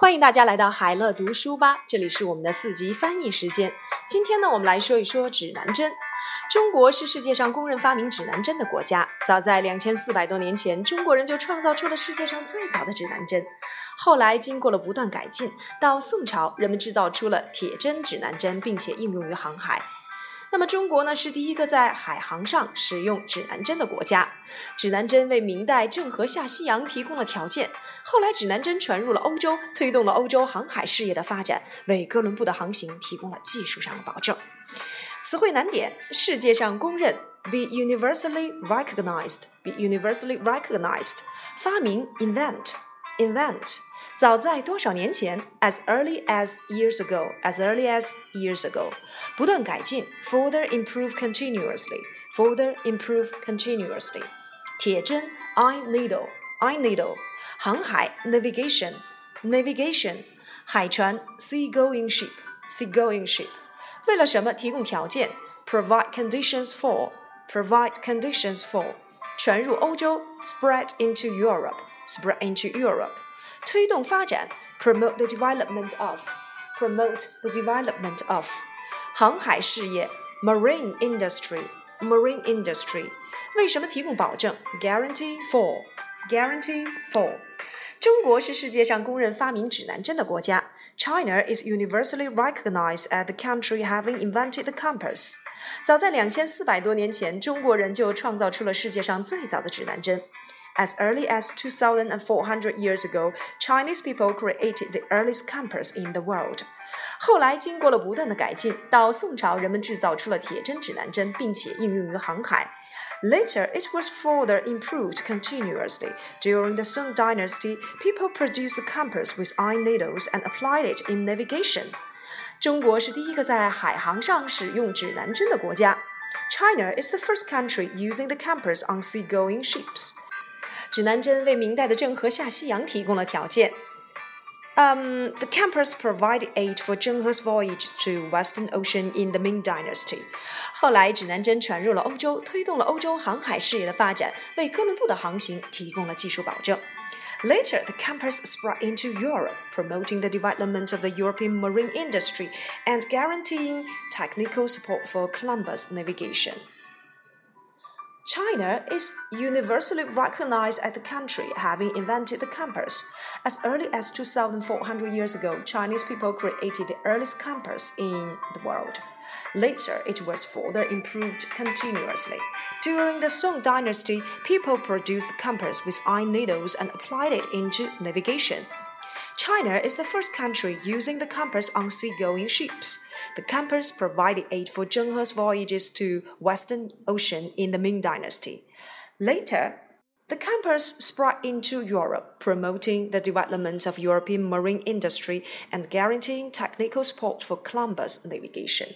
欢迎大家来到海乐读书吧，这里是我们的四级翻译时间。今天呢，我们来说一说指南针。中国是世界上公认发明指南针的国家。早在两千四百多年前，中国人就创造出了世界上最早的指南针。后来经过了不断改进，到宋朝，人们制造出了铁针指南针，并且应用于航海。那么中国呢，是第一个在海航上使用指南针的国家。指南针为明代郑和下西洋提供了条件。后来指南针传入了欧洲，推动了欧洲航海事业的发展，为哥伦布的航行提供了技术上的保证。词汇难点：世界上公认，be universally recognized，be universally recognized。发明，invent，invent。早在多少年前，as early as years ago. As early as years ago，不断改进，further improve continuously，further improve continuously。铁针，iron needle，iron needle。航海，navigation，navigation。海船，seagoing ship，seagoing ship。为了什么提供条件？Provide conditions for. Provide conditions for。传入欧洲，spread into Europe. Spread into Europe。推动发展，promote the development of，promote the development of。航海事业，marine industry，marine industry。为什么提供保证？guarantee for，guarantee for。中国是世界上公认发明指南针的国家。China is universally recognized as the country having invented the compass。早在两千四百多年前，中国人就创造出了世界上最早的指南针。 As early as 2,400 years ago, Chinese people created the earliest compass in the world. 后来经过了不断的改进，到宋朝，人们制造出了铁针指南针，并且应用于航海。Later, it was further improved continuously. During the Song Dynasty, people produced the compass with iron needles and applied it in navigation. 中国是第一个在海航上使用指南针的国家。China is the first country using the compass on seagoing ships. 指南针为明代的郑和下西洋提供了条件。Um, the compass provided aid for Zheng He's voyage to Western Ocean in the Ming Dynasty. 后来，指南针传入了欧洲，推动了欧洲航海事业的发展，为哥伦布的航行提供了技术保证。Later, the compass spread into Europe, promoting the development of the European marine industry and guaranteeing technical support for Columbus navigation. China is universally recognized as the country having invented the compass. As early as 2,400 years ago, Chinese people created the earliest compass in the world. Later, it was further improved continuously. During the Song dynasty, people produced the compass with iron needles and applied it into navigation. China is the first country using the compass on seagoing ships. The compass provided aid for Zheng He's voyages to Western Ocean in the Ming Dynasty. Later, the compass spread into Europe, promoting the development of European marine industry and guaranteeing technical support for Columbus navigation.